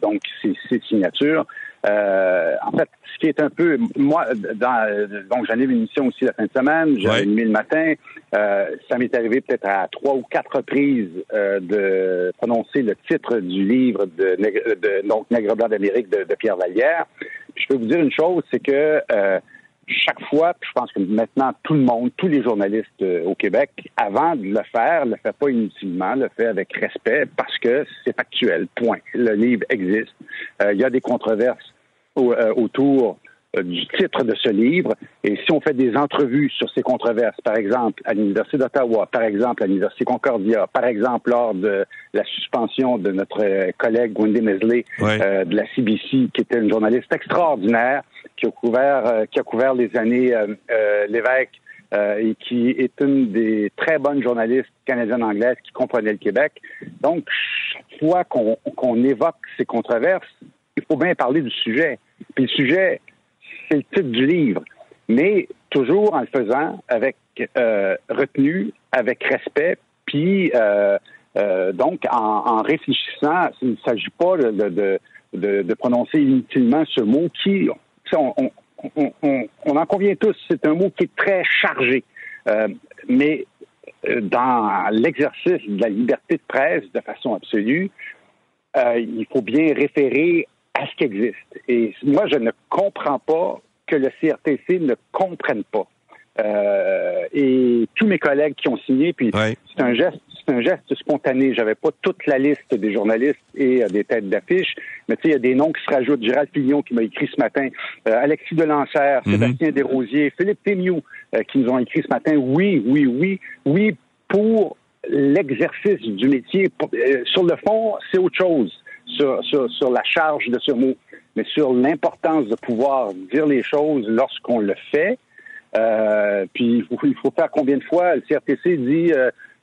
donc ces, ces signatures. en fait, ce qui est un peu, moi, dans, donc j'en ai une émission aussi la fin de semaine, j'ai animé le matin. ça m'est arrivé peut-être à trois ou quatre reprises de prononcer le titre du livre de, de donc Nègre blanc d'Amérique de, de, Pierre Vallière. je peux vous dire une chose, c'est que chaque fois, je pense que maintenant tout le monde, tous les journalistes euh, au Québec, avant de le faire, le fait pas inutilement, le fait avec respect parce que c'est factuel. Point. Le livre existe. Euh, il y a des controverses euh, autour du titre de ce livre. Et si on fait des entrevues sur ces controverses, par exemple à l'Université d'Ottawa, par exemple à l'Université Concordia, par exemple lors de la suspension de notre collègue Wendy Mesley de la CBC, qui était une journaliste extraordinaire, qui a couvert, euh, qui a couvert les années euh, euh, l'évêque et qui est une des très bonnes journalistes canadiennes-anglaises qui comprenait le Québec. Donc, chaque fois qu'on évoque ces controverses, il faut bien parler du sujet. Puis le sujet, c'est le titre du livre, mais toujours en le faisant avec retenue, avec respect, puis donc en, réfléchissant. Il ne s'agit pas de, prononcer inutilement ce mot qui, on, en convient tous, c'est un mot qui est très chargé. Euh, mais euh, dans l'exercice de la liberté de presse de façon absolue, euh, il faut bien référer à ce qui existe. Et moi, je ne comprends pas que le CRTC ne comprenne pas. et tous mes collègues qui ont signé, puis c'est un geste c'est un geste spontané. J'avais pas toute la liste des journalistes et euh, des têtes d'affiche, mais tu sais, il y a des noms qui se rajoutent. Gérald Pignon qui m'a écrit ce matin, euh, Alexis Delancer, mhm. Sébastien Desrosiers, Philippe Témiou euh, qui nous ont écrit ce matin. Oui, oui, oui, oui, pour l'exercice du métier. sur le fond, c'est autre chose sur, sur, sur la charge de ce mot, mais sur l'importance de pouvoir dire les choses lorsqu'on le fait. puis il faut, il faut, faire combien de fois? Le CRTC dit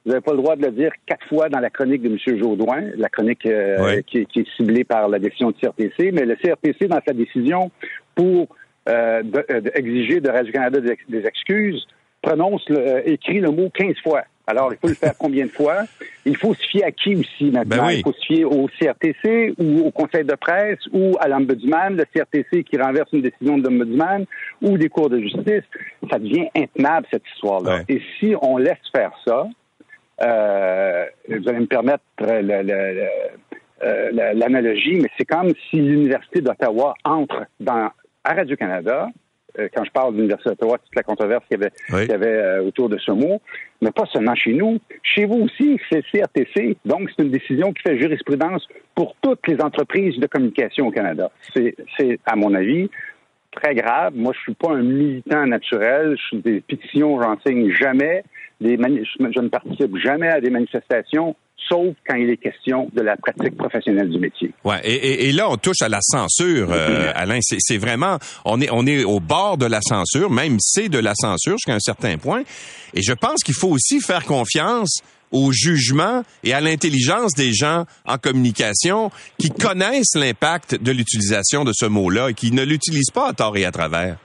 vous n'avez pas le droit de le dire quatre fois dans la chronique de M. Jaudoin, la chronique euh, qui, est ciblée par la décision du CRTC, mais le CRTC, dans sa décision pour euh, euh, exiger de Radio-Canada des, excuses, prononce, le, écrit le mot 15 fois. Alors, il faut le faire combien de fois? Il faut se fier à qui aussi maintenant? Ben il faut se fier au CRTC ou au Conseil de presse ou à l'Ombudsman, le CRTC qui renverse une décision de l'Ombudsman ou des cours de justice. Ça devient intenable, cette histoire-là. Et si on laisse faire ça, euh, vous allez me permettre euh, l'analogie, mais c'est comme si l'Université d'Ottawa entre dans, à Radio-Canada, quand je parle de l'Université d'Ottawa, toute la controverse qu'il y avait, autour de ce mot, mais pas seulement chez nous, chez vous aussi, c'est CRTC. Donc, c'est une décision qui fait jurisprudence pour toutes les entreprises de communication au Canada. C'est, à mon avis, très grave. Moi, je suis pas un militant naturel. Je suis des pétitions, j'enseigne jamais je ne participe jamais à des manifestations sauf quand il est question de la pratique professionnelle du métier. Ouais, et, là on touche à la censure, euh, Alain. C'est vraiment, on est on est au bord de la censure, même c'est de la censure jusqu'à un certain point. Et je pense qu'il faut aussi faire confiance au jugement et à l'intelligence des gens en communication qui connaissent l'impact de l'utilisation de ce mot-là et qui ne l'utilisent pas à tort et à travers.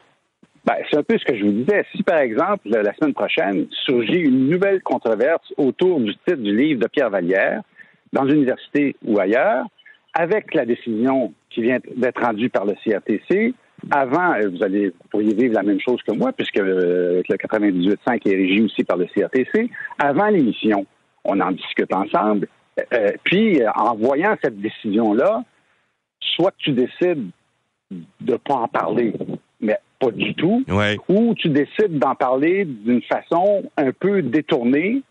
Ben, c'est un peu ce que je vous disais. Si, par exemple, la semaine prochaine, surgit une nouvelle controverse autour du titre du livre de Pierre Vallière, dans l'université ou ailleurs, avec la décision qui vient d'être rendue par le CRTC, avant, euh, vous allez vous pourriez vivre la même chose que moi, puisque euh, le 98.5 est régi aussi par le CRTC. Avant l'émission, on en discute ensemble. Euh, puis, en voyant cette décision-là, soit tu décides de ne pas en parler, pas du tout, ou tu décides d'en parler d'une façon un peu détournée,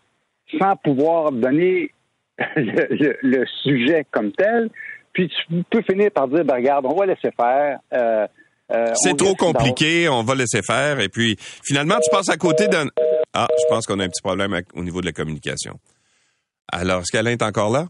sans pouvoir donner le, sujet comme tel. Puis tu peux finir par dire, ben, regarde, on va laisser faire. Euh, euh, c'est trop compliqué, on va laisser faire. Et puis, finalement, tu passes à côté d'un... Ah, je pense qu'on a un petit problème au niveau de la communication. Alors, est-ce qu'Alain est encore là?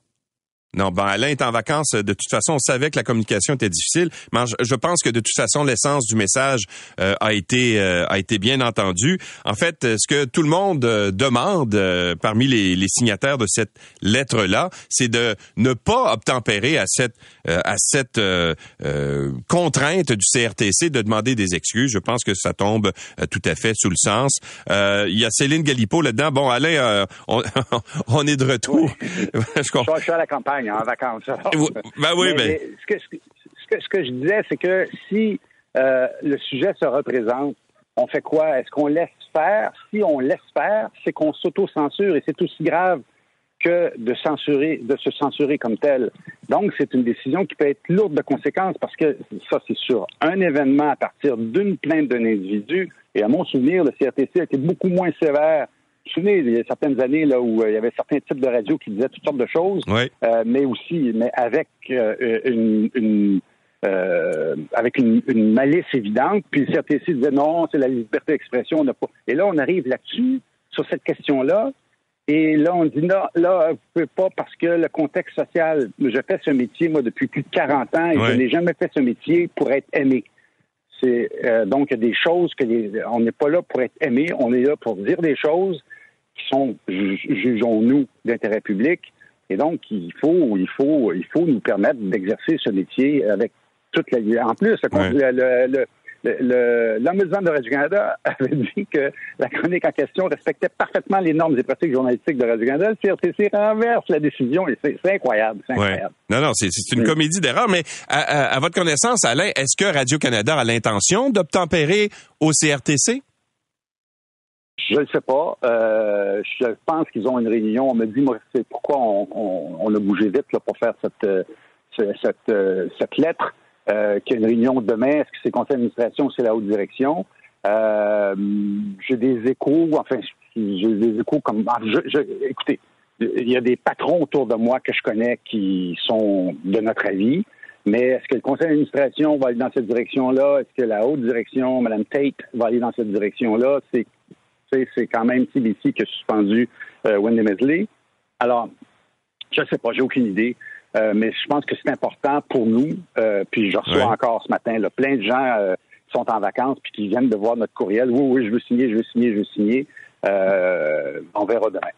Non, ben Alain est en vacances. De toute façon, on savait que la communication était difficile, mais je pense que de toute façon, l'essence du message euh, a été euh, a été bien entendu. En fait, ce que tout le monde euh, demande parmi les, les, signataires de cette lettre-là, c'est de ne pas obtempérer à cette à cette contrainte du CRTC de demander des excuses. Je pense que ça tombe tout à fait sous le sens. Il y a Céline Galipo là-dedans. Bon, Alain, on, on, est de retour. je, je suis à la campagne en vacances. ben oui, mais, Ce, que, ce, que, je disais, c'est que si euh, le sujet se représente, on fait quoi? Est-ce qu'on laisse faire? Si on laisse faire, c'est qu'on s'auto-censure et c'est aussi grave que de censurer, de se censurer comme tel. Donc, c'est une décision qui peut être lourde de conséquences parce que ça, c'est sur un événement à partir d'une plainte d'un individu. Et à mon souvenir, le CRTC a été beaucoup moins sévère souvenez, il y a certaines années là où euh, il y avait certains types de radios qui disaient toutes sortes de choses, euh, mais aussi, mais avec euh, une, avec une, malice évidente. Puis le CRTC disait non, c'est la liberté d'expression, on n'a pas. Et là, on arrive là-dessus sur cette question-là. Et là, on dit non, là, vous pouvez pas parce que le contexte social. Je fais ce métier moi depuis plus de 40 ans et je n'ai jamais fait ce métier pour être aimé. C'est donc des choses que on n'est pas là pour être aimé, on est là pour dire des choses qui sont, jugeons-nous, d'intérêt public. Et donc, il faut, il faut, il faut nous permettre d'exercer ce métier avec toute la. En plus, le, le, l'ombudsman de Radio-Canada avait dit que la chronique en question respectait parfaitement les normes et pratiques journalistiques de Radio-Canada. Le CRTC renverse la décision et c'est incroyable. incroyable. Non, non, c'est une comédie d'erreur. Mais à, à, votre connaissance, Alain, est-ce que Radio-Canada a l'intention d'obtempérer au CRTC? Je ne sais pas. Euh, je pense qu'ils ont une réunion. On me dit, moi, c'est pourquoi on, a bougé vite là, pour faire cette, euh, cette, euh, cette lettre. Euh, qu'il y a une réunion demain. Est-ce que c'est conseil d'administration ou c'est la haute direction? Euh, j'ai des échos, enfin, j'ai des échos comme. Ah, je, écoutez, il y a des patrons autour de moi que je connais qui sont de notre avis. Mais est-ce que le conseil d'administration va aller dans cette direction-là? Est-ce que la haute direction, Mme Tate, va aller dans cette direction-là? C'est c'est quand même CBC qui a suspendu euh, Wendy Mesley. Alors, je ne sais pas, j'ai aucune idée. Euh, mais je pense que c'est important pour nous. Euh, puis je reçois encore ce matin là, plein de gens qui sont en vacances puis qui viennent de voir notre courriel. Oui, oui, je veux signer, je veux signer, je veux signer. on verra demain.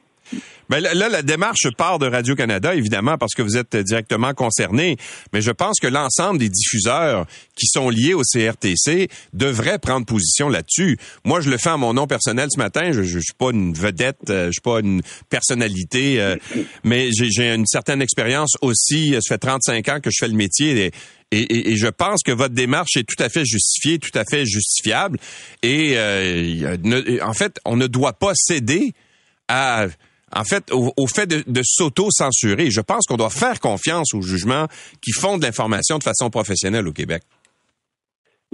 Ben là, la démarche part de Radio-Canada, évidemment, parce que vous êtes directement concerné, mais je pense que l'ensemble des diffuseurs qui sont liés au CRTC devraient prendre position là-dessus. Moi, je le fais à mon nom personnel ce matin. Je, je, suis pas une vedette, euh, je suis pas une personnalité, euh, mais j'ai une certaine expérience aussi. Ça fait 35 ans que je fais le métier. Et, et, je pense que votre démarche est tout à fait justifiée, tout à fait justifiable. Et euh, en fait, on ne doit pas céder à en fait, au, fait de, s'auto-censurer. Je pense qu'on doit faire confiance aux jugements qui font de l'information de façon professionnelle au Québec.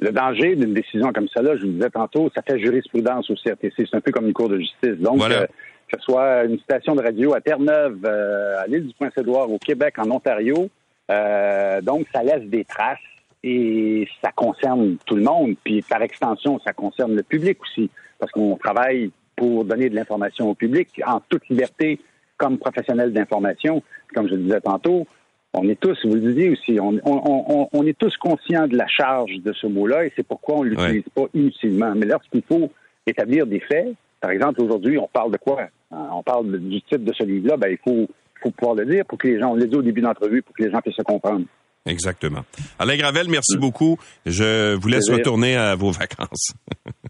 Le danger d'une décision comme ça, là, je vous disais tantôt, ça fait jurisprudence au CRTC. C'est un peu comme une cour de justice. Donc, euh, que ce soit une station de radio à Terre-Neuve, euh, à l'île du Prince-Édouard, au Québec, en Ontario, euh, donc ça laisse des traces et ça concerne tout le monde. Puis par extension, ça concerne le public aussi, parce qu'on travaille pour donner de l'information au public en toute liberté comme professionnel d'information. Comme je le disais tantôt, on est tous, vous le disiez aussi, on, on, on, est tous conscients de la charge de ce mot-là et c'est pourquoi on ne l'utilise pas inutilement. Mais lorsqu'il faut établir des faits, par exemple, aujourd'hui, on parle de quoi? On parle du titre de ce livre-là, ben, il faut, faut pouvoir le dire pour que les gens, on le dit au début d'entrevue, pour que les gens puissent se comprendre. Exactement. Alain Gravel, merci beaucoup. Je vous laisse retourner à vos vacances.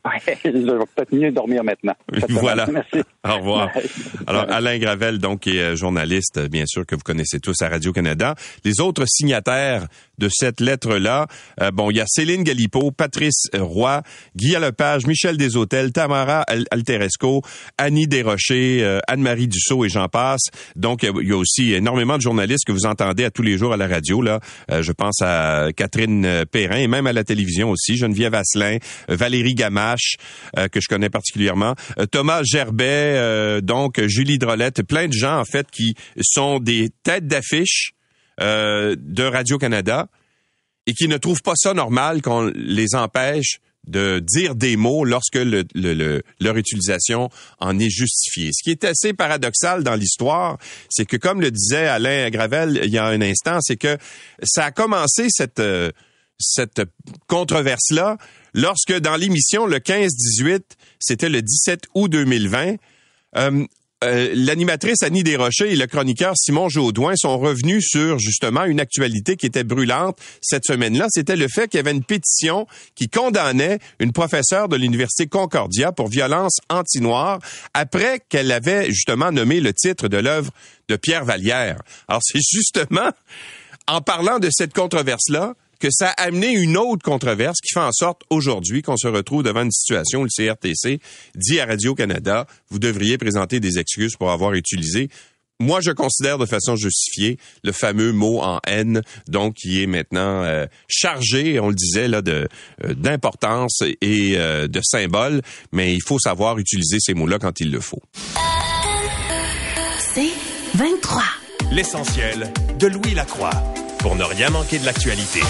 je vais peut-être mieux dormir maintenant. Voilà. Merci. Au revoir. Alors, Alain Gravel, donc, est journaliste, bien sûr, que vous connaissez tous à Radio-Canada. Les autres signataires de cette lettre-là, euh, bon, il y a Céline Galipo, Patrice Roy, Guy Lepage, Michel Deshôtels, Tamara Alteresco, Annie Desrochers, euh, Anne-Marie Dussault et j'en passe. Donc, il y a aussi énormément de journalistes que vous entendez à tous les jours à la radio, là. Je pense à Catherine Perrin et même à la télévision aussi, Geneviève Asselin, Valérie Gamache, que je connais particulièrement, Thomas Gerbet, donc Julie Drolette, plein de gens, en fait, qui sont des têtes d'affiche euh, de Radio-Canada et qui ne trouvent pas ça normal qu'on les empêche de dire des mots lorsque leur utilisation en est justifiée. Ce qui est assez paradoxal dans l'histoire, c'est que comme le disait Alain Gravel il y a un instant, c'est que ça a commencé cette euh, cette controverse-là lorsque dans l'émission le 15-18, c'était le 17 août 2020, euh, euh, l'animatrice Annie Desrochers et le chroniqueur Simon Jaudoin sont revenus sur justement une actualité qui était brûlante cette semaine-là. C'était le fait qu'il y avait une pétition qui condamnait une professeure de l'Université Concordia pour violence anti-noire après qu'elle avait justement nommé le titre de l'œuvre de Pierre Vallière. Alors c'est justement en parlant de cette controverse-là que ça a amené une autre controverse qui fait en sorte aujourd'hui qu'on se retrouve devant une situation où le CRTC dit à Radio-Canada, vous devriez présenter des excuses pour avoir utilisé moi, je considère de façon justifiée le fameux mot en haine, donc qui est maintenant euh, chargé, on le disait là, de euh, d'importance et euh, de symbole, mais il faut savoir utiliser ces mots-là quand il le faut. C'est 23. L'essentiel de Louis Lacroix pour ne rien manquer de l'actualité.